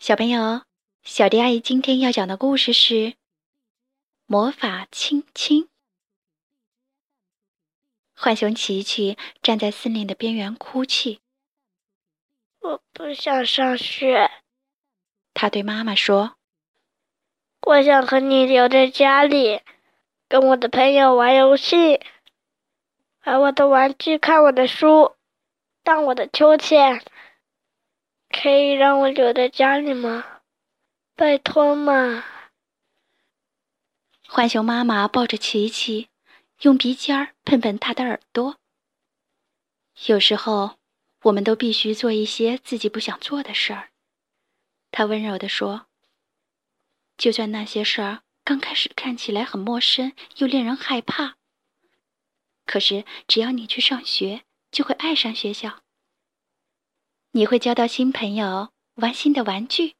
小朋友，小迪阿姨今天要讲的故事是《魔法亲亲》。浣熊琪琪站在森林的边缘哭泣。我不想上学，他对妈妈说：“我想和你留在家里，跟我的朋友玩游戏，玩我的玩具，看我的书，荡我的秋千。”可以让我留在家里吗？拜托嘛！浣熊妈妈抱着琪琪，用鼻尖儿碰碰他的耳朵。有时候，我们都必须做一些自己不想做的事儿。他温柔地说：“就算那些事儿刚开始看起来很陌生又令人害怕，可是只要你去上学，就会爱上学校。”你会交到新朋友，玩新的玩具，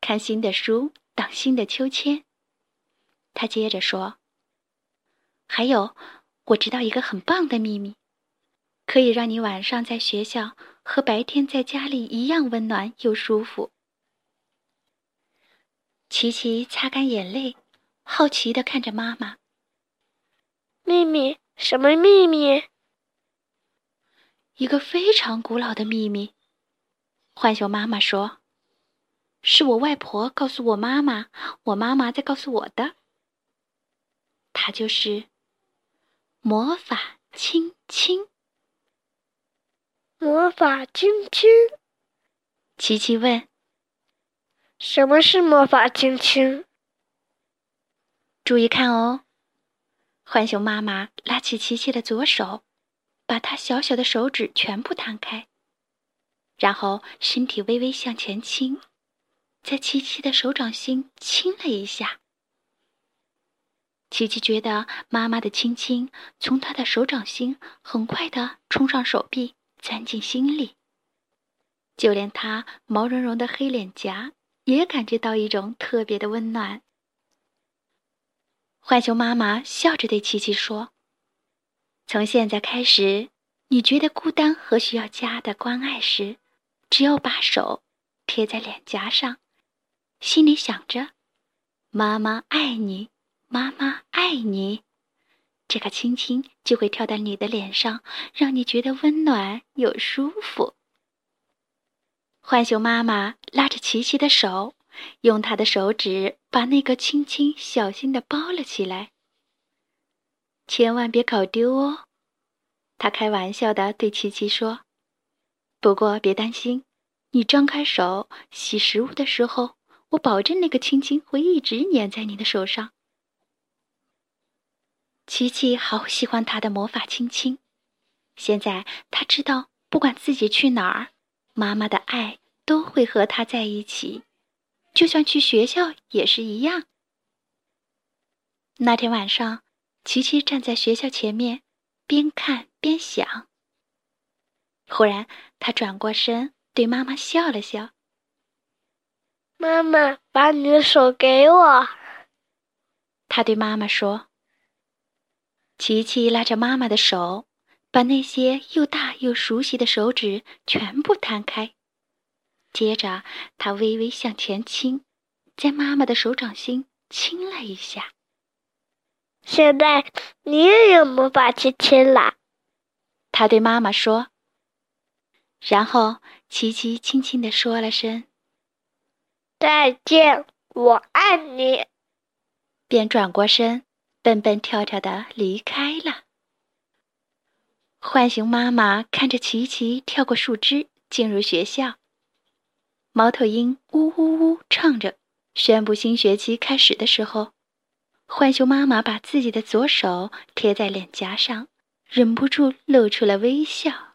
看新的书，荡新的秋千。他接着说：“还有，我知道一个很棒的秘密，可以让你晚上在学校和白天在家里一样温暖又舒服。”琪琪擦干眼泪，好奇的看着妈妈：“秘密？什么秘密？”一个非常古老的秘密。浣熊妈妈说：“是我外婆告诉我妈妈，我妈妈在告诉我的。它就是魔法亲亲。魔法亲亲。”琪琪问：“什么是魔法亲亲？”注意看哦！浣熊妈妈拉起琪琪的左手，把她小小的手指全部摊开。然后身体微微向前倾，在琪琪的手掌心亲了一下。琪琪觉得妈妈的亲亲从她的手掌心很快的冲上手臂，钻进心里。就连她毛茸茸的黑脸颊也感觉到一种特别的温暖。浣熊妈妈笑着对琪琪说：“从现在开始，你觉得孤单和需要家的关爱时。”只要把手贴在脸颊上，心里想着“妈妈爱你，妈妈爱你”，这个亲亲就会跳到你的脸上，让你觉得温暖又舒服。浣熊妈妈拉着琪琪的手，用她的手指把那个亲亲小心的包了起来。千万别搞丢哦，她开玩笑的对琪琪说。不过别担心，你张开手洗食物的时候，我保证那个亲亲会一直粘在你的手上。琪琪好喜欢他的魔法亲亲，现在他知道，不管自己去哪儿，妈妈的爱都会和他在一起，就算去学校也是一样。那天晚上，琪琪站在学校前面，边看边想。忽然，他转过身，对妈妈笑了笑。妈妈，把你的手给我。他对妈妈说。琪琪拉着妈妈的手，把那些又大又熟悉的手指全部摊开。接着，他微微向前倾，在妈妈的手掌心亲了一下。现在你也有魔法亲亲了，他对妈妈说。然后，琪琪轻轻地说了声“再见，我爱你”，便转过身，蹦蹦跳跳的离开了。浣熊妈妈看着琪琪跳过树枝进入学校，猫头鹰呜呜呜唱着，宣布新学期开始的时候，浣熊妈妈把自己的左手贴在脸颊上，忍不住露出了微笑。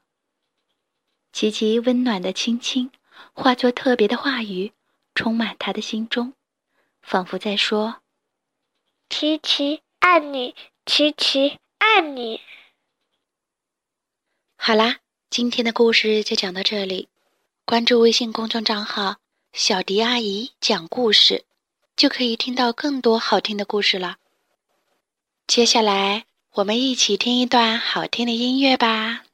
琪琪温暖的亲亲，化作特别的话语，充满他的心中，仿佛在说：“琪琪爱你，琪琪爱你。”好啦，今天的故事就讲到这里。关注微信公众账号“小迪阿姨讲故事”，就可以听到更多好听的故事了。接下来，我们一起听一段好听的音乐吧。